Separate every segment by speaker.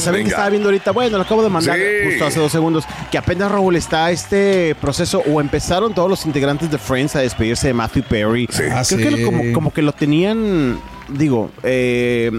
Speaker 1: ¿Saben que estaba viendo ahorita? Bueno, lo acabo de mandar
Speaker 2: Sí.
Speaker 1: justo hace dos segundos. Que apenas Raúl está este proceso, o empezaron todos los integrantes de Friends a despedirse de Matthew Perry.
Speaker 3: Ah,
Speaker 1: Creo que
Speaker 3: sí.
Speaker 1: lo- como, como que lo tenían. Digo, eh,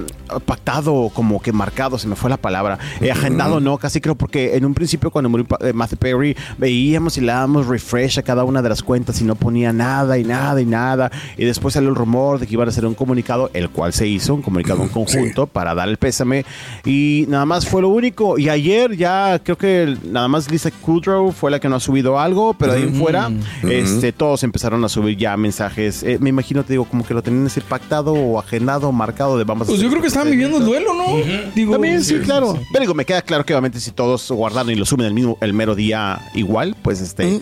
Speaker 1: pactado, como que marcado, se me fue la palabra. Eh, agendado, no, casi creo, porque en un principio, cuando murió eh, Matthew Perry, veíamos y le dábamos refresh a cada una de las cuentas y no ponía nada y nada y nada. Y después salió el rumor de que iban a hacer un comunicado, el cual se hizo, un comunicado en conjunto para dar el pésame. Y nada más fue lo único. Y ayer ya creo que nada más Lisa Kudrow fue la que no ha subido algo, pero de ahí en fuera, este, todos empezaron a subir ya mensajes. Eh, me imagino, te digo, como que lo tenían así pactado o agendado, marcado de vamos a
Speaker 3: Pues yo creo que estaban viviendo el duelo, ¿no? Digo,
Speaker 1: También, sí, claro. Pero digo, me queda claro que obviamente si todos guardaron y lo suben el mismo, el mero día igual, pues este, eh,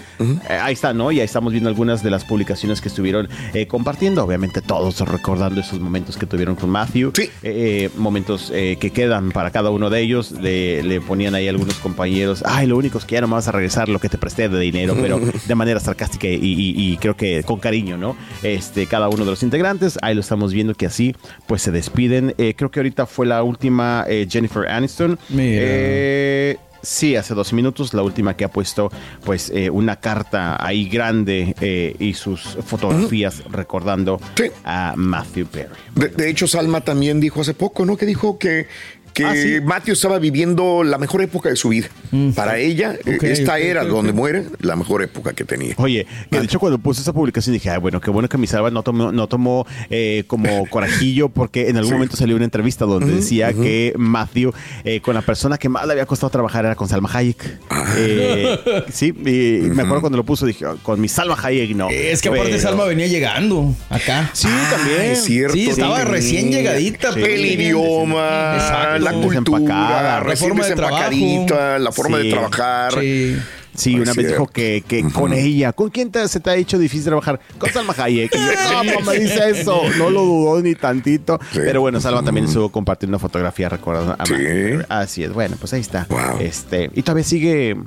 Speaker 1: ahí está, ¿no? Y ahí estamos viendo algunas de las publicaciones que estuvieron eh, compartiendo. Obviamente todos recordando esos momentos que tuvieron con Matthew.
Speaker 2: Sí.
Speaker 1: Eh, momentos eh, que quedan para cada uno de ellos. Le, le ponían ahí algunos compañeros, ay, lo único es que ya no me vas a regresar lo que te presté de dinero, pero de manera sarcástica y, y- y creo que con cariño, ¿no? Este, cada uno de los integrantes, ahí lo estamos viendo que así, pues se despiden. Eh, creo que ahorita fue la última eh, Jennifer Aniston.
Speaker 3: Mira.
Speaker 1: Eh, Sí, hace dos minutos, la última que ha puesto pues eh, una carta ahí grande eh, y sus fotografías recordando
Speaker 2: Sí.
Speaker 1: a Matthew Perry.
Speaker 2: De, de hecho, Salma también dijo hace poco, ¿no? Que dijo que, que
Speaker 1: Ah, sí.
Speaker 2: Matthew estaba viviendo la mejor época de su vida. Para ella, eh, esta era donde muere la mejor época que tenía.
Speaker 1: Oye, que de hecho cuando puse esa publicación dije, ay, bueno, qué bueno que mi Salva no tomó, no tomó eh, como corajillo porque en algún momento salió una entrevista donde decía que Matthew eh, con la persona que más le había costado trabajar era con Salma Hayek.
Speaker 2: Ah.
Speaker 1: Eh, sí, y me acuerdo cuando lo puso dije, "Oh, con mi Salma Hayek no.
Speaker 3: Es que aparte Salma venía llegando acá.
Speaker 1: Sí,
Speaker 2: Ah,
Speaker 1: también.
Speaker 2: es cierto.
Speaker 3: Sí, estaba recién llegadita.
Speaker 2: El idioma,
Speaker 3: Exacto.
Speaker 2: La cultura, recién
Speaker 3: reforma de
Speaker 2: desempacadita,
Speaker 3: trabajo.
Speaker 2: la forma
Speaker 1: Sí.
Speaker 2: de trabajar.
Speaker 3: Sí.
Speaker 1: Sí,
Speaker 2: Ay,
Speaker 1: una vez dijo que, que con ella, ¿con quién te- se te ha hecho difícil trabajar? Con Salma Hayek. Y yo, no, mamá dice eso, no lo dudó ni tantito.
Speaker 2: Sí.
Speaker 1: Pero bueno, Salma también estuvo compartiendo una fotografía recordando a
Speaker 2: Sí.
Speaker 1: Así es, bueno, pues ahí está.
Speaker 2: Wow.
Speaker 1: Este, y todavía sigue,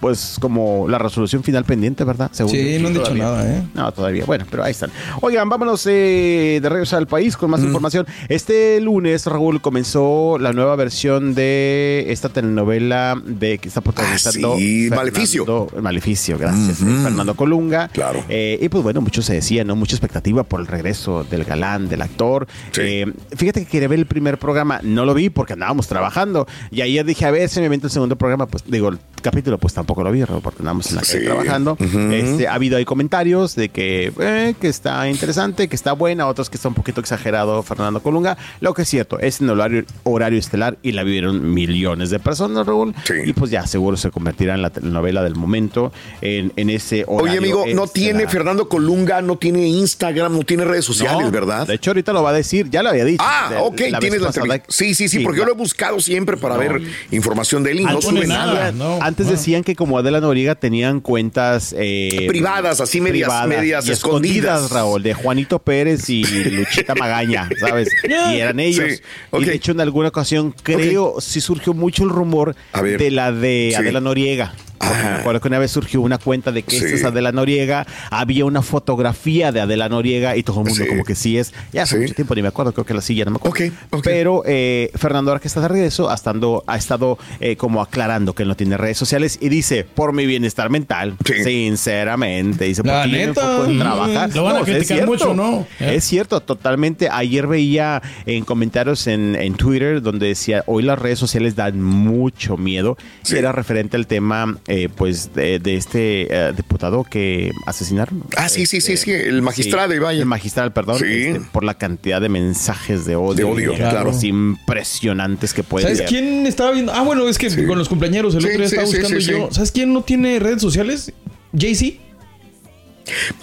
Speaker 1: pues, como la resolución final pendiente, ¿verdad? Según
Speaker 3: Sí,
Speaker 1: yo,
Speaker 3: no han dicho
Speaker 1: todavía.
Speaker 3: nada, ¿eh?
Speaker 1: No, todavía. Bueno, pero ahí están. Oigan, vámonos eh, de regreso al país con más información. Este lunes, Raúl, comenzó la nueva versión de esta telenovela de que está protagonizando.
Speaker 2: Ah, sí,
Speaker 1: Fernando-
Speaker 2: Maleficio.
Speaker 1: Maleficio, gracias. eh, Fernando Colunga.
Speaker 2: Claro.
Speaker 1: Eh, y pues bueno, mucho se decía, ¿no? Mucha expectativa por el regreso del galán, del actor.
Speaker 2: Sí.
Speaker 1: Eh, fíjate que quería ver el primer programa, no lo vi porque andábamos trabajando. Y ayer dije, a ver si me invento el segundo programa. Pues digo, el capítulo, pues tampoco lo vi, porque andábamos en la calle
Speaker 2: Sí.
Speaker 1: trabajando. Este, ha habido ahí comentarios de que, eh, que está interesante, que está buena, otros que está un poquito exagerado Fernando Colunga. Lo que es cierto, es en el horario, horario estelar y la vieron millones de personas, Raúl.
Speaker 2: Sí.
Speaker 1: Y pues ya seguro se convertirá en la telenovela del momento, en, en ese horario.
Speaker 2: Oye, amigo, no
Speaker 1: estelar.
Speaker 2: tiene Fernando Colunga, no tiene Instagram, no tiene redes sociales,
Speaker 1: No,
Speaker 2: ¿verdad?
Speaker 1: De hecho, ahorita lo va a decir, ya lo había dicho.
Speaker 2: Ah,
Speaker 1: De-
Speaker 2: ok,
Speaker 1: la
Speaker 2: tienes la
Speaker 1: pasada.
Speaker 2: entrevista. Sí, sí, sí, porque yo lo he buscado siempre para ver información de él y no sube nada.
Speaker 3: nada. No,
Speaker 1: Antes
Speaker 3: no.
Speaker 1: decían que como Adela Noriega tenían cuentas eh,
Speaker 2: Privadas, así medias- medias
Speaker 1: y
Speaker 2: escondidas.
Speaker 1: Raúl, de Juanito Pérez y Luchita Magaña, ¿sabes? Y eran ellos.
Speaker 2: Sí, ok.
Speaker 1: Y de hecho, en alguna ocasión, creo, sí surgió mucho el rumor de la de
Speaker 2: Sí.
Speaker 1: Adela Noriega. Me acuerdo que una vez surgió una cuenta de que esta
Speaker 2: Sí.
Speaker 1: es Adela Noriega, había una fotografía de Adela Noriega y todo el mundo
Speaker 2: Sí.
Speaker 1: como que sí es. Ya hace
Speaker 2: Sí.
Speaker 1: mucho tiempo, ni me acuerdo, creo que la silla, no me acuerdo.
Speaker 2: Ok, ok.
Speaker 1: Pero eh, Fernando, ahora que está de regreso, ha, estando, ha estado eh, como aclarando que él no tiene redes sociales y dice, por mi bienestar mental,
Speaker 2: Sí.
Speaker 1: sinceramente, dice,
Speaker 3: La
Speaker 1: porque yo me
Speaker 3: neta,
Speaker 1: enfoco en
Speaker 3: mm,
Speaker 1: trabajar.
Speaker 3: lo van a
Speaker 1: No,
Speaker 3: criticar
Speaker 1: cierto.
Speaker 3: mucho, ¿no? Eh.
Speaker 1: Es cierto, totalmente. Ayer veía en comentarios en, en Twitter donde decía, hoy las redes sociales dan mucho miedo.
Speaker 2: Sí.
Speaker 1: Y era referente al tema eh, pues de, de este eh, diputado que asesinaron.
Speaker 2: Ah, sí, sí, sí, sí, el magistrado,
Speaker 1: Sí,
Speaker 2: vaya.
Speaker 1: El magistral, perdón.
Speaker 2: Sí.
Speaker 1: este, por la cantidad de mensajes de odio.
Speaker 2: De odio, claro.
Speaker 1: impresionantes que puede
Speaker 3: ¿Sabes
Speaker 1: haber.
Speaker 3: quién estaba viendo? Ah, bueno, es que con los cumpleaños el
Speaker 2: Sí,
Speaker 3: otro día
Speaker 2: sí,
Speaker 3: estaba
Speaker 2: sí,
Speaker 3: buscando
Speaker 2: sí,
Speaker 3: yo. ¿Sabes quién no tiene redes sociales? Jay-Z.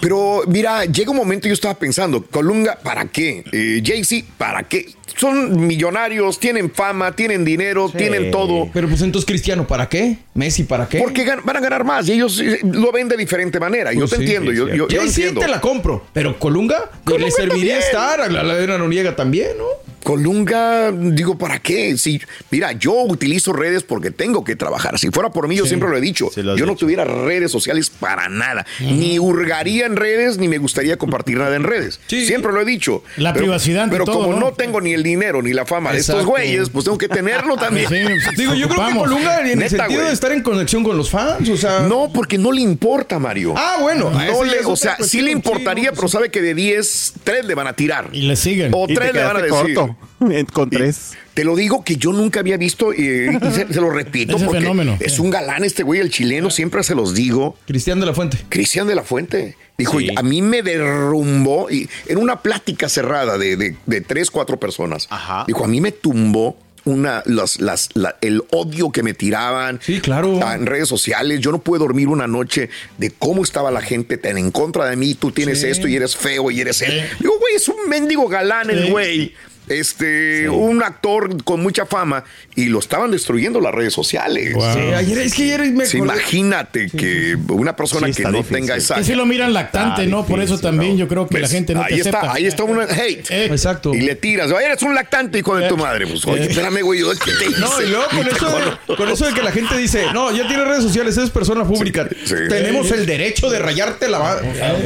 Speaker 2: Pero mira, llega un momento yo estaba pensando, Colunga, ¿para qué? Eh, Jay-Z, ¿para qué? Son millonarios, tienen fama, tienen dinero, tienen todo.
Speaker 3: Pero pues entonces Cristiano, ¿para qué? Messi, ¿para qué?
Speaker 2: Porque van a ganar más y ellos eh, lo ven de diferente manera. Yo
Speaker 3: Pues
Speaker 2: te
Speaker 3: sí,
Speaker 2: entiendo,
Speaker 3: sí,
Speaker 2: yo, yo, yo
Speaker 3: Jay-Z te la compro. Pero Colunga, pues, le
Speaker 2: Colunga
Speaker 3: serviría
Speaker 2: también.
Speaker 3: estar a la ladera Noriega también, ¿no?
Speaker 2: Colunga, digo, ¿para qué? Si, mira, yo utilizo redes porque tengo que trabajar. Si fuera por mí, yo siempre lo he dicho.
Speaker 1: Lo
Speaker 2: yo no
Speaker 1: dicho.
Speaker 2: tuviera redes sociales para nada. Ni hurgaría en redes, ni me gustaría compartir nada en redes.
Speaker 3: Sí.
Speaker 2: Siempre lo he dicho.
Speaker 4: La
Speaker 2: Pero-
Speaker 4: privacidad
Speaker 2: Pero
Speaker 4: todo,
Speaker 2: como
Speaker 4: ¿no?
Speaker 2: ¿no? tengo ni el dinero ni la fama de estos güeyes, pues tengo que tenerlo también.
Speaker 4: Sí, pues,
Speaker 3: Digo, yo creo que. Colunga en el sentido
Speaker 2: güey.
Speaker 3: de estar en conexión con los fans, o sea...
Speaker 2: No, porque no le importa, Mario.
Speaker 3: Ah, bueno.
Speaker 2: No le- o sea, sí le importaría,
Speaker 3: no,
Speaker 2: pero sabe que de 10, 3 le van a tirar.
Speaker 4: Y le siguen.
Speaker 2: O
Speaker 1: Y te
Speaker 2: 3 le van a decir.
Speaker 1: corto con tres.
Speaker 2: Te lo digo que yo nunca había visto eh, y se, se lo repito porque
Speaker 4: fenómeno.
Speaker 2: es un galán este güey, el chileno, siempre se los digo.
Speaker 3: Cristian de la Fuente.
Speaker 2: Cristian de la Fuente. Dijo,
Speaker 1: Sí.
Speaker 2: a mí me derrumbó y en una plática cerrada de, de, de tres, cuatro personas.
Speaker 1: Ajá.
Speaker 2: Dijo, a mí me tumbó una, las, las, la- el odio que me tiraban
Speaker 3: Sí, claro.
Speaker 2: en redes sociales. Yo no pude dormir una noche de cómo estaba la gente tan en contra de mí. Tú tienes esto y eres feo y eres él. Digo, güey, es un mendigo galán el
Speaker 4: Sí.
Speaker 2: güey. Este, un actor con mucha fama y lo estaban destruyendo las redes sociales.
Speaker 4: Wow.
Speaker 3: Sí, ayer, es que ayer me
Speaker 2: Sí,
Speaker 3: acordé-
Speaker 2: imagínate que una persona
Speaker 1: Sí,
Speaker 2: que no
Speaker 1: difícil.
Speaker 2: tenga esa
Speaker 4: Que sí lo miran lactante, ¿no? Por eso también
Speaker 1: ¿no?
Speaker 4: yo creo que la
Speaker 2: ¿Ves?
Speaker 4: gente no
Speaker 2: ahí
Speaker 4: te
Speaker 2: está,
Speaker 4: acepta.
Speaker 2: ahí está un hate.
Speaker 4: Eh,
Speaker 3: Exacto.
Speaker 2: Y le tiras, "Oye, eres un lactante, hijo de tu madre. Pues, oye, espérame, güey, yo ¿qué te hice?
Speaker 3: No, y luego con eso, de, con eso de que la gente dice, no, ya tiene redes sociales, es persona pública.
Speaker 2: sí.
Speaker 3: Tenemos el derecho de rayarte la ma-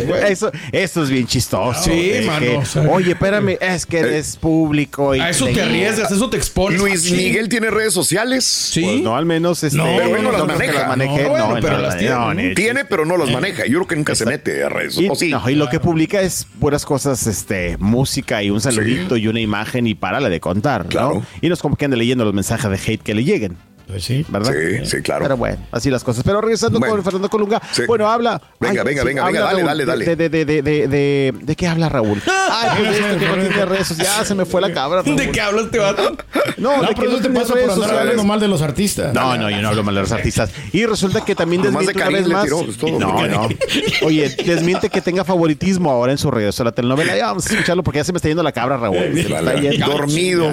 Speaker 3: güey.
Speaker 1: Eso, eso es bien chistoso.
Speaker 3: Sí, mano,
Speaker 1: Oye, espérame, es que eres público. Y
Speaker 3: A eso te arriesgas, eso te expones.
Speaker 2: Luis
Speaker 3: Sí.
Speaker 2: Miguel tiene redes sociales.
Speaker 3: Sí.
Speaker 1: Pues no, al menos este,
Speaker 4: No,
Speaker 2: pero no las maneja.
Speaker 1: maneje,
Speaker 3: No, bueno,
Speaker 1: no,
Speaker 3: pero
Speaker 1: no,
Speaker 3: las tiene,
Speaker 2: Tiene, pero no las maneja. Yo creo que nunca se mete a redes.
Speaker 1: Y,
Speaker 2: ¿O sí?
Speaker 1: no, y lo que publica es puras cosas, este, música y un saludito y una imagen y párale de contar,
Speaker 2: Claro.
Speaker 1: ¿no? Y no es como que ande leyendo los mensajes de hate que le lleguen.
Speaker 4: Pues sí.
Speaker 1: ¿verdad?
Speaker 2: Sí, sí, claro.
Speaker 1: Pero bueno, así las cosas. Pero regresando
Speaker 2: Bueno.
Speaker 1: con Fernando Colunga,
Speaker 2: Sí.
Speaker 1: bueno, habla.
Speaker 2: Venga, venga, venga,
Speaker 1: habla,
Speaker 2: venga, dale,
Speaker 1: Raúl,
Speaker 2: dale, dale.
Speaker 1: De, de, de, de, de, de- ¿de qué habla Raúl? Ay, pues que no tiene redes sociales. Ya se me fue la cabra. Raúl.
Speaker 3: ¿De qué hablas este vato?
Speaker 1: No,
Speaker 4: No,
Speaker 1: de que
Speaker 4: pero
Speaker 1: no
Speaker 4: no te pasa
Speaker 1: redes
Speaker 4: por andar hablando mal de los artistas.
Speaker 1: No, no, yo no hablo mal de los artistas. Y resulta que también desmiente
Speaker 2: de
Speaker 1: una vez más.
Speaker 2: tiró, es todo.
Speaker 1: No, no. Oye, desmiente que tenga favoritismo ahora en sus redes. O sea, la telenovela, ya vamos a escucharlo porque ya se me está yendo la cabra, Raúl.
Speaker 2: Dormido.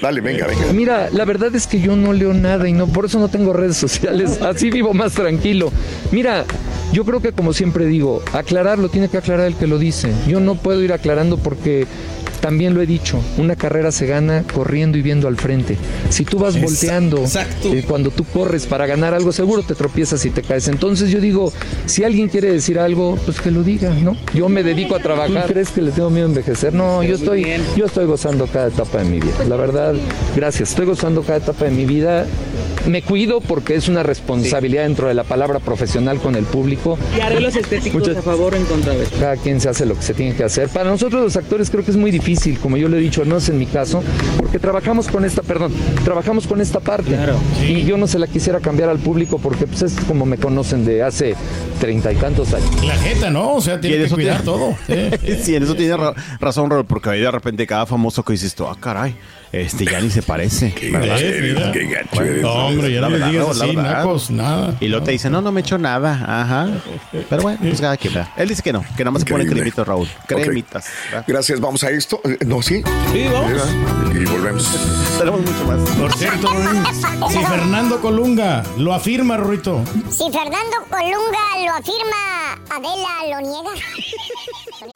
Speaker 2: Dale, venga, venga.
Speaker 5: Mira, la verdad es que yo no leo nada y no por eso no tengo redes sociales. Así vivo más tranquilo. Mira, yo creo que como siempre digo, aclararlo tiene que aclarar el que lo dice. Yo no puedo ir aclarando porque también lo he dicho, una carrera se gana corriendo y viendo al frente. Si tú vas
Speaker 3: Exacto,
Speaker 5: volteando
Speaker 3: exacto.
Speaker 5: eh, cuando tú corres para ganar algo, seguro te tropiezas y te caes. Entonces yo digo, si alguien quiere decir algo, pues que lo diga, ¿no? Yo me dedico a trabajar. ¿Tú crees que le tengo miedo a envejecer? No, yo estoy, yo estoy gozando cada etapa de mi vida. La verdad, gracias. Estoy gozando cada etapa de mi vida. Me cuido porque es una responsabilidad dentro de la palabra profesional con el público.
Speaker 6: ¿Y arreglos estéticos
Speaker 5: Muchas-
Speaker 6: a favor o en contra de
Speaker 5: Cada quien se hace lo que se tiene que hacer. Para nosotros los actores creo que es muy difícil, como yo lo he dicho, no es en mi caso, porque trabajamos con esta, perdón, trabajamos con esta parte.
Speaker 6: Claro.
Speaker 5: Y yo no se la quisiera cambiar al público porque pues, es como me conocen de hace treinta y tantos años.
Speaker 4: La jeta, ¿no? O sea, tiene
Speaker 1: en
Speaker 4: que
Speaker 1: eso
Speaker 4: cuidar
Speaker 1: tiene-
Speaker 4: todo. Sí.
Speaker 1: Sí, en eso tiene ra- razón, Raúl, porque ahí de repente cada famoso que dices tú, ah, caray, este ya ni se parece.
Speaker 2: Qué gacho.
Speaker 4: No, hombre, ya
Speaker 1: La
Speaker 4: no
Speaker 1: verdad,
Speaker 4: digas así, nacos, nada.
Speaker 1: Y luego te dice, no, no me echo nada. Ajá. Pero bueno, pues cada quien. Él dice que no, que nada más se pone cremitas, Raúl. Cremitas.
Speaker 2: Gracias, vamos a esto. Eh, No, sí.
Speaker 3: Sí, vamos.
Speaker 2: Y volvemos.
Speaker 1: Tenemos mucho más.
Speaker 4: Por cierto, si Fernando Colunga lo afirma, Rurito.
Speaker 7: Si Fernando Colunga lo afirma, Adela lo niega.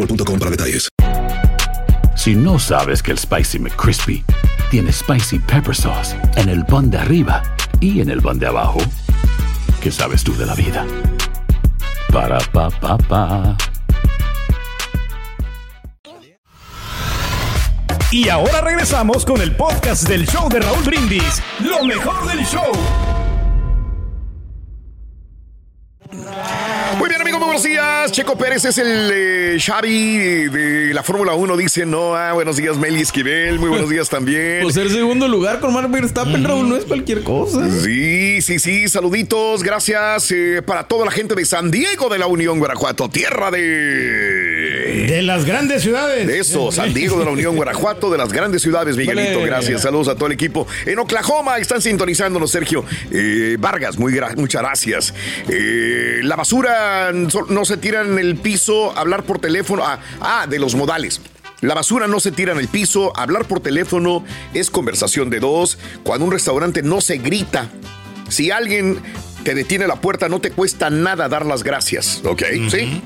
Speaker 8: boostmobile.com para detalles.
Speaker 9: Si no sabes que el Spicy McCrispy tiene Spicy Pepper Sauce en el pan de arriba y en el pan de abajo, ¿Qué sabes tú de la vida? Para pa pa pa.
Speaker 4: Y ahora regresamos con el podcast del show de Raúl Brindis. Lo mejor del show.
Speaker 2: Muy bien, amigos, muy buenos días. Checo Pérez es el eh, Xavi de la Fórmula 1. Dice Noah. Buenos días, Meli Esquivel. Muy buenos días también.
Speaker 3: Pues ser segundo lugar con Mark Verstappen, Raúl, no es cualquier cosa.
Speaker 2: Sí, sí, sí. Saluditos. Gracias eh, para toda la gente de San Diego de la Unión Guanajuato. Tierra de.
Speaker 4: De las grandes ciudades.
Speaker 2: De eso, San Diego de la Unión Guanajuato, de las grandes ciudades, Miguelito. Gracias. Saludos a todo el equipo. En Oklahoma están sintonizándonos, Sergio Eh, Vargas. Muy gra- muchas gracias. Eh, la basura no se tira en el piso, hablar por teléfono. Ah, ah, de los modales. La basura no se tira en el piso, hablar por teléfono es conversación de dos. Cuando un restaurante no se grita, si alguien te detiene la puerta, no te cuesta nada dar las gracias, ¿ok? ¿Sí?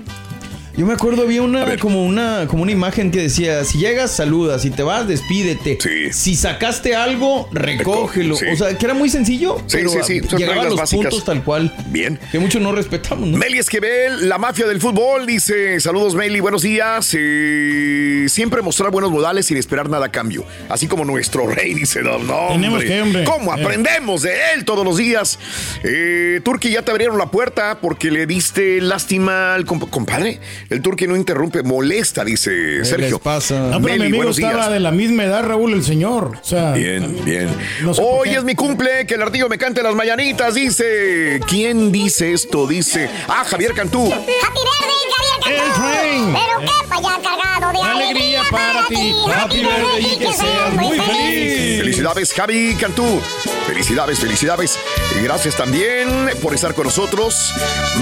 Speaker 3: Yo me acuerdo, había una como una como una imagen que decía, si llegas, saluda, si te vas, despídete. Si sacaste algo, recógelo.
Speaker 2: Sí.
Speaker 3: O sea, que era muy sencillo,
Speaker 2: Sí,
Speaker 3: pero
Speaker 2: sí, sí,
Speaker 3: llegaba a
Speaker 2: reglas
Speaker 3: los
Speaker 2: básicas.
Speaker 3: puntos tal cual.
Speaker 2: Bien.
Speaker 3: Que muchos no respetamos, ¿no?
Speaker 2: Meli Esquivel, la mafia del fútbol, dice, saludos Meli, buenos días. Eh, siempre mostrar buenos modales sin esperar nada a cambio. Así como nuestro rey, dice, no, no,
Speaker 4: Tenemos que, hombre.
Speaker 2: ¿Cómo
Speaker 4: Eh.
Speaker 2: aprendemos de él todos los días? Eh, Turki, ya te abrieron la puerta porque le diste lástima al comp- compadre. El Turki no interrumpe, molesta, dice Sergio.
Speaker 3: les pasa?
Speaker 4: No, pero mi
Speaker 2: Meli,
Speaker 4: amigo estaba
Speaker 2: días.
Speaker 4: de la misma edad, Raúl, el señor. O sea,
Speaker 2: Bien, bien.
Speaker 4: No sé por
Speaker 2: Hoy
Speaker 4: qué.
Speaker 2: es mi cumple, que el ardillo me cante las mañanitas, dice. ¿Quién dice esto? Dice. Ah, Javier Cantú.
Speaker 7: Happy birthday, Javier
Speaker 4: El
Speaker 7: Cantú.
Speaker 4: train.
Speaker 7: Pero que vaya cargado de
Speaker 4: Alegría para ti. Happy birthday y que seas muy feliz.
Speaker 2: Felicidades, Javi Cantú. Felicidades, felicidades. Y gracias también por estar con nosotros.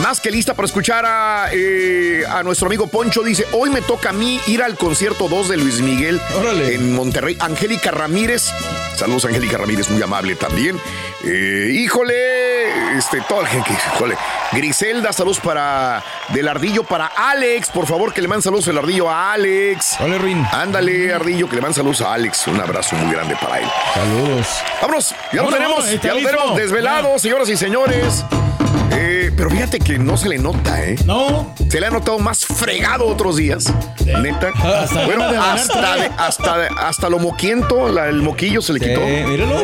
Speaker 2: Más que lista para escuchar a, eh, a nuestro amigo Poncho. Dice, hoy me toca a mí ir al concierto 2 de Luis Miguel
Speaker 3: Órale.
Speaker 2: en Monterrey. Angélica Ramírez. Saludos, Angélica Ramírez, muy amable también. Eh, híjole, este, toda la gente, híjole. Griselda, saludos para del Ardillo, para Alex. Por favor, que le manden saludos el Ardillo a Alex.
Speaker 3: Hola, Ruin.
Speaker 2: Ándale, Ardillo, que le manden saludos a Alex. Un abrazo muy grande para él.
Speaker 3: Saludos.
Speaker 2: Vámonos, ya lo tenemos, ya lo tenemos desvelado, señoras y señores. Eh, pero fíjate que no se le nota, ¿eh?
Speaker 4: No,
Speaker 2: Se le ha notado más fregado otros días. Neta.
Speaker 4: Hasta
Speaker 2: bueno,
Speaker 4: de
Speaker 2: hasta, de- hasta, hasta lo moquiento, la- el moquillo se le quitó.
Speaker 3: Míralo.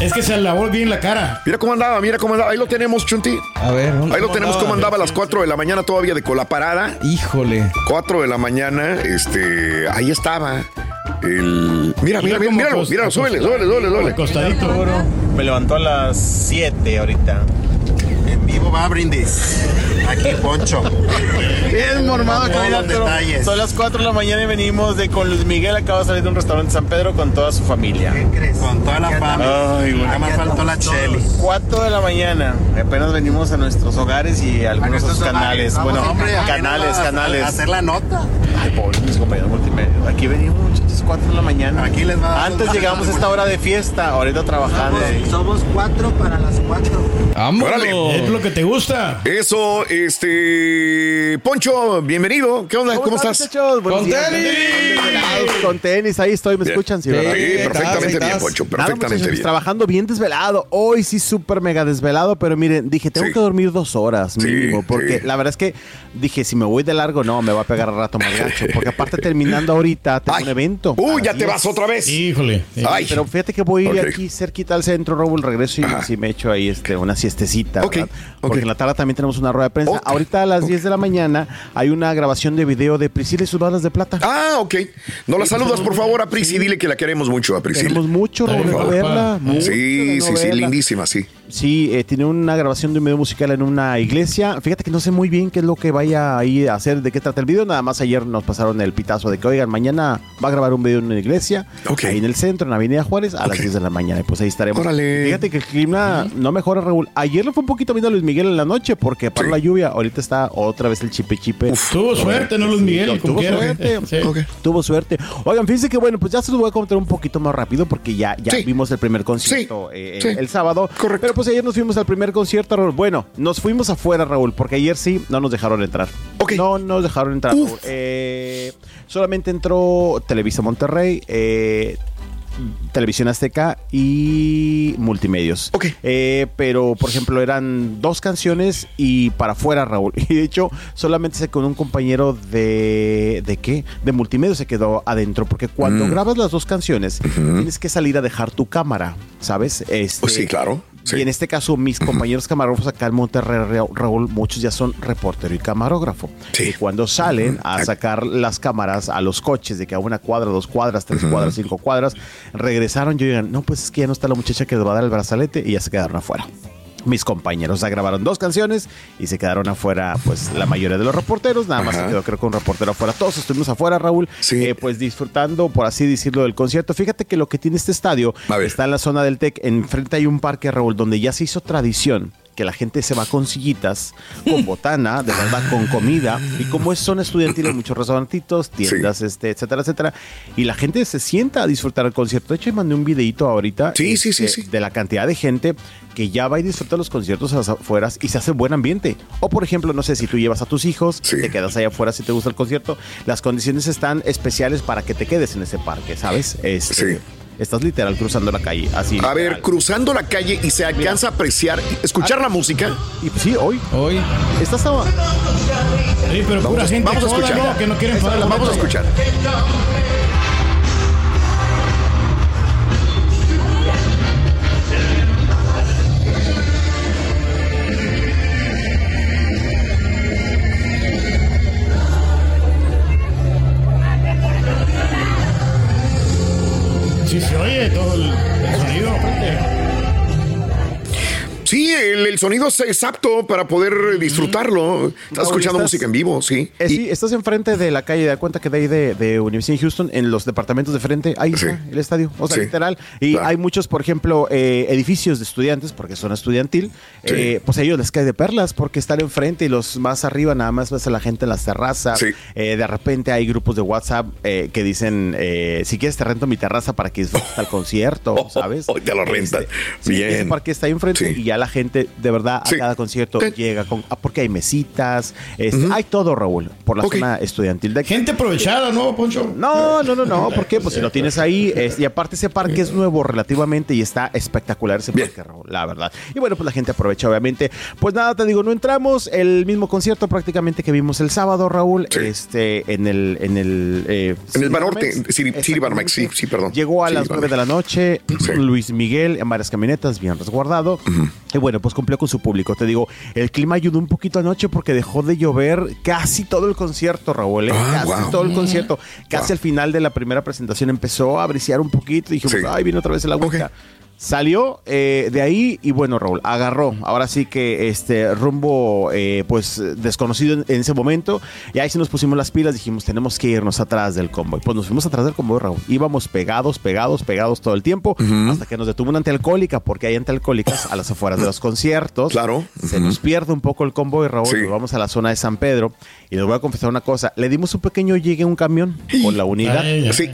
Speaker 4: es que se lavó bien la cara.
Speaker 2: Mira cómo andaba, mira cómo andaba. Ahí lo tenemos, Chunti.
Speaker 3: A ver. ¿dónde-
Speaker 2: Ahí lo tenemos
Speaker 3: andaba?
Speaker 2: cómo andaba a las 4 de la mañana todavía de cola parada.
Speaker 3: Híjole.
Speaker 2: 4 de la mañana, este, ahí estaba. El... Mira, mira, mira, míralo, míralo, súbele, súbele, súbele, súbele.
Speaker 4: Acostadito.
Speaker 1: Me levantó a las 7 ahorita.
Speaker 10: me. Va Brindis. Aquí Poncho.
Speaker 1: Bien mormado
Speaker 10: detalles.
Speaker 1: Son las 4 de la mañana y venimos de con Luis Miguel. Acaba de salir de un restaurante en San Pedro con toda su familia.
Speaker 10: Con toda la familia.
Speaker 1: Ay, güey.
Speaker 10: Nada más faltó la Cheli.
Speaker 1: 4 de la mañana. Apenas venimos a nuestros hogares y a algunos otros canales.
Speaker 10: hogares.
Speaker 1: Bueno,
Speaker 10: Vamos, hombre, ¿a qué
Speaker 1: canales,
Speaker 10: a-
Speaker 1: canales.
Speaker 10: a hacer la nota.
Speaker 1: Ay, pobres mis compañeros multimedia. Aquí venimos, muchachos, 4 de la mañana.
Speaker 10: Aquí les va a dar
Speaker 1: Antes llegamos a esta hora de fiesta, ahorita trabajando.
Speaker 10: Somos cuatro para las cuatro.
Speaker 3: Vámonos.
Speaker 4: Es lo que te gusta.
Speaker 2: Eso, este. Poncho, bienvenido. ¿Qué onda? ¿Cómo, estás?
Speaker 1: muchachos?
Speaker 3: ¡Con
Speaker 1: días.
Speaker 3: tenis!
Speaker 1: Con tenis, ahí estoy, ¿me
Speaker 2: Bien.
Speaker 1: escuchan? Sí,
Speaker 3: Sí.
Speaker 2: perfectamente
Speaker 3: ¿Qué
Speaker 2: bien? Poncho.
Speaker 1: Nada,
Speaker 2: Perfectamente
Speaker 1: muchachos,
Speaker 2: bien.
Speaker 1: trabajando bien desvelado. Hoy sí, súper mega desvelado, pero miren, dije, tengo
Speaker 2: Sí.
Speaker 1: que dormir dos horas
Speaker 2: Sí,
Speaker 1: mínimo, porque
Speaker 2: sí.
Speaker 1: la verdad es que dije, si me voy de largo, no, me va a pegar a rato más gacho, porque aparte terminando ahorita, tengo
Speaker 2: Ay.
Speaker 1: un evento.
Speaker 2: Uy, ya
Speaker 1: las
Speaker 2: te
Speaker 1: 10.
Speaker 2: vas otra vez.
Speaker 4: Híjole.
Speaker 2: Ay.
Speaker 1: Pero fíjate que voy a ir
Speaker 2: Ok.
Speaker 1: aquí cerquita al centro, Raúl, regreso y
Speaker 2: Ajá.
Speaker 1: sí me echo ahí este, una siestecita,
Speaker 2: Ok,
Speaker 1: ¿verdad?
Speaker 2: ok.
Speaker 1: Porque en la tarde también tenemos una rueda de prensa. Ahorita a las
Speaker 2: ok.
Speaker 1: 10 de la mañana hay una grabación de video de Priscila y sus balas de plata.
Speaker 2: Ah, ok. No la saludas, por favor, a Prisi. Dile que la queremos mucho a Priscila.
Speaker 1: Tenemos mucho, de
Speaker 2: Sí, sí, sí, lindísima, sí.
Speaker 1: Sí, eh, tiene una grabación de un video musical en una iglesia. Fíjate que no sé muy bien qué es lo que vaya ahí a hacer, de qué trata el video. Nada más ayer nos pasaron el pitazo de que, oigan, mañana va a grabar un video en una iglesia,
Speaker 2: Ok.
Speaker 1: ahí en el centro, en Avenida Juárez, a las
Speaker 2: Ok.
Speaker 1: 10 de la mañana. Y pues ahí estaremos.
Speaker 2: Órale.
Speaker 1: Fíjate que el clima no mejora, Raúl. Ayer le fue un poquito viendo a Luis Miguel en la noche porque paró
Speaker 2: Sí.
Speaker 1: la lluvia. Ahorita está otra vez el chipe chipe.
Speaker 4: Tuvo suerte, ¿no, Luis Miguel?
Speaker 1: tuvo suerte.
Speaker 4: Sí.
Speaker 2: Ok.
Speaker 1: Tuvo suerte. Oigan, fíjense que bueno, pues ya se los voy a contar un poquito más rápido porque ya, ya
Speaker 2: Sí.
Speaker 1: vimos el primer concierto
Speaker 2: Sí.
Speaker 1: eh,
Speaker 2: Sí.
Speaker 1: el sábado.
Speaker 2: Correcto.
Speaker 1: Pero pues ayer nos fuimos al primer concierto, Raúl. Bueno, nos fuimos afuera, Raúl, porque ayer sí no nos dejaron entrar.
Speaker 2: Ok.
Speaker 1: No nos dejaron entrar. Raúl. Eh, solamente entró Televisa Monterrey, eh, Televisión Azteca y Multimedios.
Speaker 2: Ok.
Speaker 1: Eh, pero, por ejemplo, eran dos canciones y para afuera, Raúl. Y de hecho, solamente se con un compañero de. ¿De qué? De Multimedios se quedó adentro. Porque cuando
Speaker 2: Mm.
Speaker 1: grabas las dos canciones, tienes que salir a dejar tu cámara, ¿sabes? Este,
Speaker 2: Pues sí, claro. Sí.
Speaker 1: Y en este caso, mis compañeros camarógrafos acá en Monterrey, Ra- Raúl, muchos ya son reportero y camarógrafo.
Speaker 2: Sí.
Speaker 1: Y cuando salen a sacar las cámaras a los coches de que a una cuadra, dos cuadras, tres cuadras, cinco cuadras, regresaron. Yo digan, no, pues es que ya no está la muchacha que les va a dar el brazalete y ya se quedaron afuera. Mis compañeros grabaron dos canciones y se quedaron afuera, pues la mayoría de los reporteros, nada más
Speaker 2: Ajá.
Speaker 1: se quedó creo que un reportero afuera. Todos estuvimos afuera, Raúl,
Speaker 2: Sí.
Speaker 1: eh, pues disfrutando, por así decirlo, del concierto. Fíjate que lo que tiene este estadio está en la zona del TEC, enfrente hay un parque, Raúl, donde ya se hizo tradición que la gente se va con sillitas, con botana, de verdad, con comida. Y como es zona estudiantil, hay muchos restaurantitos, tiendas, este, etcétera, etcétera. Y la gente se sienta a disfrutar el concierto. De hecho, mandé un videito ahorita
Speaker 2: Sí, sí, sí,
Speaker 1: este,
Speaker 2: sí.
Speaker 1: de la cantidad de gente que ya va y disfruta los conciertos a las afueras y se hace buen ambiente. O, por ejemplo, no sé, si tú llevas a tus hijos, te quedas allá afuera si te gusta el concierto, las condiciones están especiales para que te quedes en ese parque, ¿sabes? Este,
Speaker 2: Sí.
Speaker 1: Estás literal cruzando la calle, así.
Speaker 2: A ver, cruzando la calle y se alcanza a apreciar, escuchar la música.
Speaker 1: Y pues sí, hoy.
Speaker 3: Hoy.
Speaker 1: Estás a-
Speaker 4: Sí, pero pura
Speaker 2: Vamos, a-
Speaker 4: gente
Speaker 2: vamos a
Speaker 4: joda,
Speaker 2: escuchar.
Speaker 4: ¿no? que no quieren pagar la
Speaker 2: Vamos a escuchar.
Speaker 4: Oye todo el,
Speaker 2: Sí, el, el sonido es, apto para poder disfrutarlo. Estás escuchando
Speaker 1: estás-
Speaker 2: música en vivo, sí.
Speaker 1: Eh,
Speaker 2: Y-
Speaker 1: sí, estás enfrente de la calle, da cuenta que de ahí de, de Universidad de Houston, en los departamentos de frente, ahí
Speaker 2: Sí.
Speaker 1: está el estadio, o sea,
Speaker 2: Sí.
Speaker 1: literal. Y
Speaker 2: Claro.
Speaker 1: hay muchos, por ejemplo, eh, edificios de estudiantes, porque son estudiantil,
Speaker 2: Sí.
Speaker 1: eh, pues a ellos les cae de perlas, porque están enfrente y los más arriba nada más ves a la gente en las terrazas.
Speaker 2: Sí.
Speaker 1: Eh, de repente hay grupos de WhatsApp eh, que dicen, eh, si quieres te rento mi terraza para que disfrutes al concierto, ¿sabes?
Speaker 2: Oh, te lo rentan.
Speaker 1: sí,
Speaker 2: Bien.
Speaker 1: ese parque está ahí enfrente y ya la gente, de verdad, a cada concierto llega con, ah, porque hay mesitas, este, hay todo, Raúl, por la zona estudiantil de aquí.
Speaker 4: Gente aprovechada, ¿no, Poncho?
Speaker 1: No, no, no, no, ¿por qué? Pues si lo tienes ahí, es- y aparte ese parque es nuevo relativamente y está espectacular ese
Speaker 2: Bien.
Speaker 1: parque, Raúl, la verdad. Y bueno, pues la gente aprovecha, obviamente. Pues nada, te digo, no entramos, el mismo concierto prácticamente que vimos el sábado, Raúl,
Speaker 2: Sí.
Speaker 1: este, en el, en el, eh,
Speaker 2: En el Banorte, sí, sí, perdón.
Speaker 1: Llegó a
Speaker 2: City
Speaker 1: las 9 de la noche,
Speaker 2: Sí.
Speaker 1: Luis Miguel en varias camionetas, bien resguardado. Y bueno, pues cumplió con su público. Te digo, el clima ayudó un poquito anoche porque dejó de llover casi todo el concierto, Raúl. ¿eh?
Speaker 2: Ah,
Speaker 1: casi
Speaker 2: wow.
Speaker 1: todo el concierto. Casi
Speaker 2: Wow.
Speaker 1: al final de la primera presentación empezó a briciar un poquito. Y dijimos,
Speaker 2: Sí.
Speaker 1: ay, viene otra vez el agüita.
Speaker 2: Ok.
Speaker 1: Salió eh, de ahí y bueno, Raúl, agarró. Ahora sí que este rumbo, eh, pues desconocido en, en ese momento. Y ahí sí nos pusimos las pilas, dijimos, tenemos que irnos atrás del convoy. Pues nos fuimos atrás del convoy, Raúl. Íbamos pegados, pegados, pegados todo el tiempo, hasta que nos detuvo una antialcohólica, porque hay antialcohólicas a las afueras de los conciertos.
Speaker 2: Claro.
Speaker 1: Se nos pierde un poco el convoy, Raúl.
Speaker 2: Sí.
Speaker 1: Nos vamos a la zona de San Pedro. Y les voy a confesar una cosa: le dimos un pequeño llegue a un camión con la unidad.
Speaker 4: Ay, ay,
Speaker 2: Sí.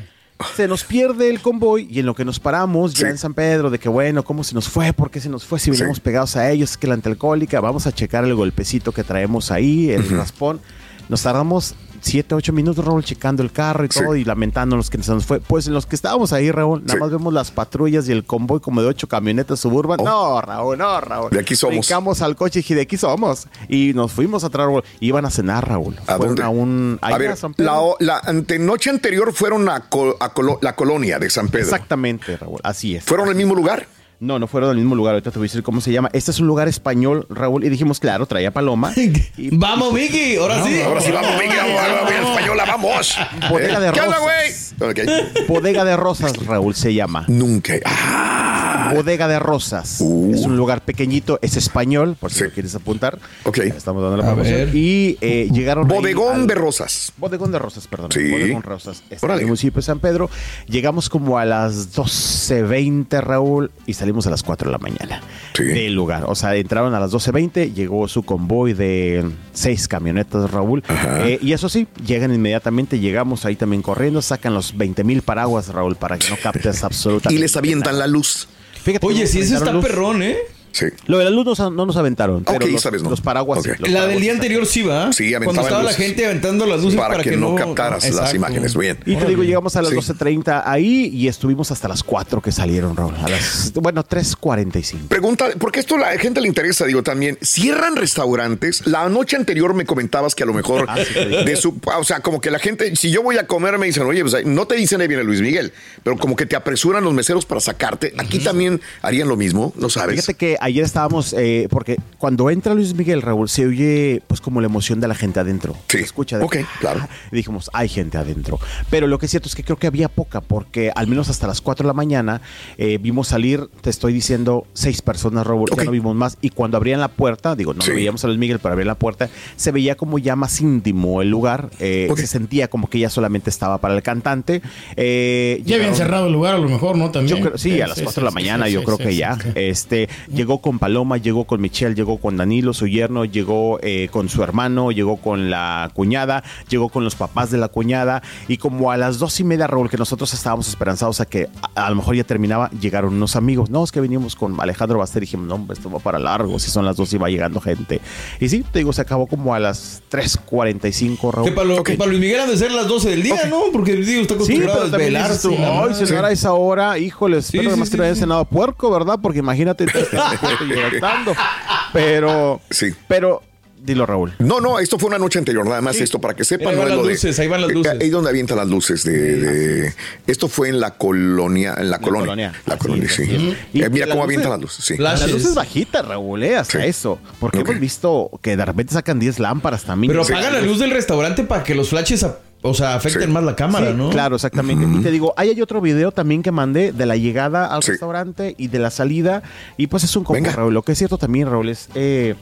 Speaker 1: Se nos pierde el convoy y en lo que nos paramos ya en San Pedro de que bueno, ¿cómo se nos fue? ¿Por qué se nos fue? Si venimos
Speaker 2: Sí.
Speaker 1: pegados a ellos, es que la antialcohólica, vamos a checar el golpecito que traemos ahí, el raspón. Nos tardamos 7, 8 minutos, Raúl, checando el carro y
Speaker 2: Sí.
Speaker 1: todo y lamentándonos que se nos fue. Pues en los que estábamos ahí, Raúl, nada
Speaker 2: Sí.
Speaker 1: más vemos las patrullas y el convoy como de 8 camionetas suburban.
Speaker 2: Oh.
Speaker 1: No, Raúl, no, Raúl.
Speaker 2: De aquí somos.
Speaker 1: Brincamos al coche y dije, de aquí somos. Y nos fuimos atrás, Raúl. Iban a cenar, Raúl.
Speaker 2: ¿A
Speaker 1: Fueron
Speaker 2: dónde?
Speaker 1: A un...
Speaker 2: A ver,
Speaker 1: San Pedro.
Speaker 2: la, la ante- noche anterior fueron a, Col- a Colo- la colonia de San Pedro.
Speaker 1: Exactamente, Raúl. Así es.
Speaker 2: ¿Fueron al mismo lugar?
Speaker 1: No, no fueron al mismo lugar. Ahorita te voy a decir cómo se llama. Este es un lugar español, Raúl. Y dijimos, claro, traía paloma. Y
Speaker 3: Vamos, Vicky, ahora sí.
Speaker 2: Ahora sí, vamos, venga, vamos, vamos, española, vamos.
Speaker 1: Bodega de
Speaker 2: ¿Qué onda,
Speaker 1: rosas.
Speaker 2: güey? Ok.
Speaker 1: Bodega de Rosas, Raúl, se llama.
Speaker 2: Nunca. Ah,
Speaker 1: Bodega de Rosas.
Speaker 2: Uh.
Speaker 1: Es un lugar pequeño, es español, por si
Speaker 2: Sí.
Speaker 1: lo quieres apuntar.
Speaker 2: Ok.
Speaker 1: Estamos dando la
Speaker 3: A
Speaker 1: promoción.
Speaker 3: ver.
Speaker 1: Y eh, llegaron.
Speaker 2: bodegón
Speaker 1: al-
Speaker 2: de rosas.
Speaker 1: Bodegón de Rosas, perdón.
Speaker 2: Sí.
Speaker 1: Bodegón Rosas. Está en el municipio de San Pedro. Llegamos como a las 12.20, Raúl, y salimos a las 4 de la mañana
Speaker 2: Sí.
Speaker 1: del lugar. O sea, entraron a las 12.20, llegó su convoy de seis camionetas, Raúl. Eh, y eso sí, llegan inmediatamente, llegamos ahí también corriendo, sacan los 20 mil paraguas, Raúl, para que no captes absolutamente
Speaker 2: Y les avientan la luz.
Speaker 1: Fíjate
Speaker 3: Oye, si eso está
Speaker 1: luz.
Speaker 3: perrón, ¿eh?
Speaker 2: Sí.
Speaker 1: Lo de la luz no, no nos aventaron, pero
Speaker 2: Ok,
Speaker 1: los,
Speaker 2: sabes, no.
Speaker 1: los paraguas sí,
Speaker 2: Ok.
Speaker 1: los
Speaker 3: La del día anterior sí va.
Speaker 2: Sí,
Speaker 3: Cuando estaba
Speaker 2: luces.
Speaker 3: la gente aventando las luces
Speaker 2: para, que, no captaras las imágenes. Bien.
Speaker 1: Y te digo, llegamos a las
Speaker 2: Sí.
Speaker 1: 12.30 ahí y estuvimos hasta las 4 que salieron, Raúl. A las, bueno, 3.45.
Speaker 2: Pregunta, porque esto a la gente le interesa, digo también, cierran restaurantes. La noche anterior me comentabas que a lo mejor
Speaker 1: Ah,
Speaker 2: de su, o sea, como que la gente, si yo voy a comer, me dicen, oye, pues no te dicen ahí viene Luis Miguel, pero como que te apresuran los meseros para sacarte. Aquí también harían lo mismo, ¿no sabes?
Speaker 1: Fíjate que ayer estábamos, eh, porque cuando entra Luis Miguel, Raúl, se oye pues como la emoción de la gente adentro.
Speaker 2: Sí.
Speaker 1: Se escucha de
Speaker 2: Ok, claro.
Speaker 1: Y dijimos, hay gente adentro. Pero lo que es cierto es que creo que había poca, porque al menos hasta las 4 de la mañana eh, vimos salir, te estoy diciendo, seis personas, Raúl,
Speaker 2: Ok.
Speaker 1: ya no vimos más. Y cuando abrían la puerta, digo, no
Speaker 2: Sí.
Speaker 1: lo veíamos a Luis Miguel, pero abrían la puerta, se veía como ya más íntimo el lugar. eh. Se sentía como que ya solamente estaba para el cantante. Eh,
Speaker 4: Ya habían cerrado el lugar a lo mejor, ¿no? También.
Speaker 1: yo creo, sí, a las 4 de la mañana, yo creo que ya. Este, llegó con Paloma, llegó con Michelle, llegó con Danilo, su yerno, llegó eh, con su hermano, llegó con la cuñada, llegó con los papás de la cuñada, y como a las dos y media, Raúl, que nosotros estábamos esperanzados a que a, a lo mejor ya terminaba, llegaron unos amigos. No, es que venimos con Alejandro Baster y dijimos, no, esto va para largo, si son las dos y va llegando gente. Y sí, te digo, se acabó como a las 3.45, Raúl.
Speaker 3: Que para, lo- que para Luis Miguel han de ser las 12 del día, ¿no? Porque digo, está
Speaker 1: Sí,
Speaker 3: acostumbrado
Speaker 1: pero
Speaker 3: a
Speaker 1: ay,
Speaker 3: madre".
Speaker 1: cenar a esa hora, híjole, espero
Speaker 3: Sí,
Speaker 1: además
Speaker 3: sí,
Speaker 1: que no
Speaker 3: sí,
Speaker 1: hayan
Speaker 3: sí.
Speaker 1: cenado puerco, ¿verdad? Porque imagínate, te. Pero,
Speaker 2: Sí.
Speaker 1: pero, dilo Raúl.
Speaker 2: No, no, esto fue una noche anterior, nada más esto para que sepan.
Speaker 3: Ahí
Speaker 2: no
Speaker 3: van
Speaker 2: es
Speaker 3: las
Speaker 2: lo de-
Speaker 3: luces, ahí van las
Speaker 2: Eh,
Speaker 3: luces.
Speaker 2: Ahí donde avientan las luces de, de- esto fue en la colonia, en la, colonia,
Speaker 1: colonia.
Speaker 2: la
Speaker 1: Así
Speaker 2: colonia,
Speaker 1: es,
Speaker 2: sí.
Speaker 1: Y
Speaker 2: Eh, mira
Speaker 1: las
Speaker 2: cómo
Speaker 1: luces-
Speaker 2: avientan las luces, sí.
Speaker 3: La-
Speaker 1: La
Speaker 3: Flashes.
Speaker 1: luz es bajita, Raúl, eh, hasta
Speaker 2: Sí.
Speaker 1: eso. Porque hemos visto que de repente sacan 10 lámparas también.
Speaker 3: Pero
Speaker 1: Sí.
Speaker 3: apagan la luz del restaurante para que los flashes, o sea, afecten
Speaker 2: Sí.
Speaker 3: más la cámara,
Speaker 1: Sí,
Speaker 3: ¿no?
Speaker 1: Claro, exactamente. Y te digo, ahí hay otro video también que mandé de la llegada al
Speaker 2: Sí.
Speaker 1: restaurante y de la salida. Y pues es un combo,
Speaker 2: Venga.
Speaker 1: Raúl. Lo que es cierto también, Raúl, es eh,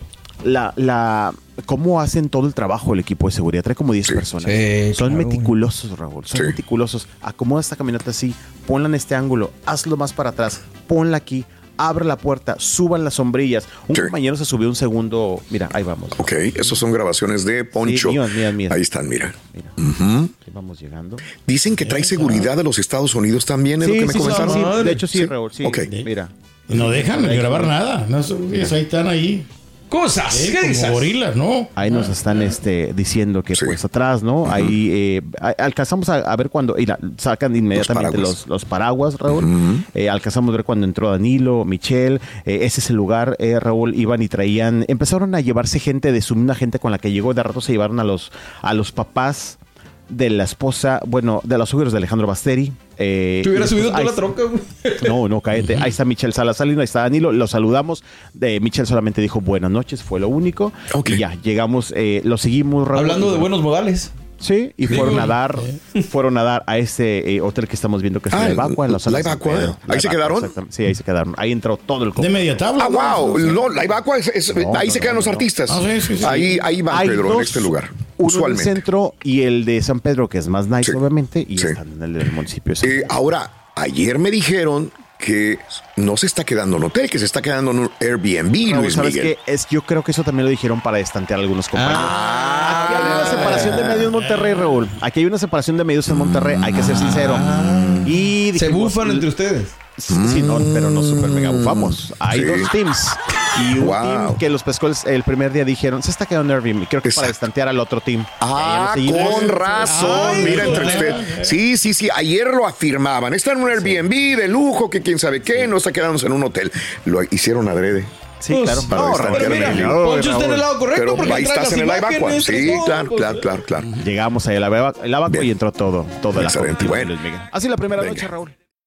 Speaker 1: la, la cómo hacen todo el trabajo el equipo de seguridad. Trae como 10
Speaker 2: Sí.
Speaker 1: personas.
Speaker 3: Sí,
Speaker 1: son
Speaker 3: claro.
Speaker 1: meticulosos, Raúl. Son
Speaker 2: Sí.
Speaker 1: meticulosos. Acomoda esta camioneta así, ponla en este ángulo, hazlo más para atrás, ponla aquí. Abre la puerta, suban las sombrillas. Un
Speaker 2: Sí.
Speaker 1: compañero se subió un segundo. Mira, ahí vamos.
Speaker 2: Ok, esos son grabaciones de Poncho.
Speaker 1: mías, mías, mías.
Speaker 2: Ahí están, mira.
Speaker 1: Mira, ahí vamos llegando.
Speaker 2: Dicen que trae seguridad de los Estados Unidos también, es lo que me
Speaker 1: sí,
Speaker 2: comentaron.
Speaker 1: sí, de hecho sí,
Speaker 2: Sí.
Speaker 1: Raúl, sí.
Speaker 2: Ok.
Speaker 1: Mira.
Speaker 4: No dejan de grabar nada. No, eso- ahí están ahí.
Speaker 3: Cosas,
Speaker 4: eh,
Speaker 3: ¿qué
Speaker 4: como
Speaker 3: dices?
Speaker 4: gorilas, ¿no?
Speaker 1: Ahí nos están este, diciendo que
Speaker 2: Sí.
Speaker 1: pues atrás, ¿no? Ahí eh, alcanzamos a, a ver cuando y la- sacan inmediatamente
Speaker 2: paraguas.
Speaker 1: los, los paraguas, Raúl. Eh, alcanzamos a ver cuando entró Danilo, Michelle. eh, ese es el lugar, eh, Raúl. Iban y traían, empezaron a llevarse gente de su misma gente con la que llegó. De rato se llevaron a los, a los papás de la esposa, bueno, de los suegros de Alejandro Basteri. Eh,
Speaker 3: Te hubiera
Speaker 1: y
Speaker 3: subido toda la güey.
Speaker 1: no, no, cállate. Ahí está Michelle Salazar, ahí está Danilo. Lo saludamos. Eh, Michelle solamente dijo buenas noches, fue lo único. Y ya, llegamos, eh, lo seguimos.
Speaker 3: Hablando de buenos modales.
Speaker 1: Sí, y
Speaker 3: Sí,
Speaker 1: fueron a dar, fueron a dar a ese eh, hotel que estamos viendo que es
Speaker 2: Ah,
Speaker 1: la Ibacua, en la zona
Speaker 2: la Ibacua.
Speaker 1: Pedro.
Speaker 2: ¿Ahí
Speaker 1: La
Speaker 2: se
Speaker 1: Ibacua,
Speaker 2: quedaron?
Speaker 1: Sí, ahí se quedaron. Ahí entró todo el
Speaker 4: De media tabla.
Speaker 2: Ah, wow. No, la Ibacua es, es-
Speaker 1: No,
Speaker 2: ahí
Speaker 1: no,
Speaker 2: se quedan
Speaker 1: no,
Speaker 2: los
Speaker 1: no.
Speaker 2: artistas.
Speaker 4: Ah, sí, sí, sí.
Speaker 2: Ahí, ahí van,
Speaker 1: Hay
Speaker 2: Pedro, en
Speaker 1: dos,
Speaker 2: este lugar.
Speaker 1: Uno en el
Speaker 2: Usualmente.
Speaker 1: centro y el de San Pedro, que es más nice,
Speaker 2: Sí.
Speaker 1: obviamente, y
Speaker 2: Sí.
Speaker 1: están en el del municipio. de San
Speaker 2: Eh, ahora, ayer me dijeron que no se está quedando en hotel, que se está quedando en un Airbnb,
Speaker 1: Raúl,
Speaker 2: Luis
Speaker 1: ¿sabes
Speaker 2: Miguel.
Speaker 1: qué? Es, yo creo que eso también lo dijeron para estantear a algunos compañeros. Aquí hay una separación de medios en Monterrey, Raúl. Aquí hay una separación de medios en Monterrey, hay que ser sincero. Y
Speaker 3: Se bufan entre ustedes.
Speaker 1: Sí, no, pero no super mega bufamos. Hay
Speaker 2: Sí.
Speaker 1: dos teams. Y un
Speaker 2: Wow.
Speaker 1: team que los pescó el, el primer día dijeron, se está quedando en Airbnb. Creo que para
Speaker 2: Exacto.
Speaker 1: estantear al otro team.
Speaker 2: Ah, con razón.
Speaker 4: Ay,
Speaker 2: Mira, entre usted. Sí, sí, sí. Ayer lo afirmaban. Está en un Airbnb de lujo, que quién sabe qué, no está quedándose en un hotel. Lo hicieron adrede.
Speaker 1: Sí,
Speaker 3: Pues,
Speaker 1: claro.
Speaker 2: para
Speaker 1: No,
Speaker 3: Pero mira,
Speaker 2: medio.
Speaker 1: no,
Speaker 3: Poncho está en el lado correcto
Speaker 2: Pero
Speaker 3: porque
Speaker 2: ahí estás en el Sí,
Speaker 3: todo,
Speaker 2: claro,
Speaker 3: pues,
Speaker 2: claro, claro, claro.
Speaker 1: Llegamos ahí a la Beba- el abaco y entró todo. Todo el
Speaker 2: Excelente, bueno.
Speaker 1: Así la primera
Speaker 2: Venga.
Speaker 1: noche, Raúl.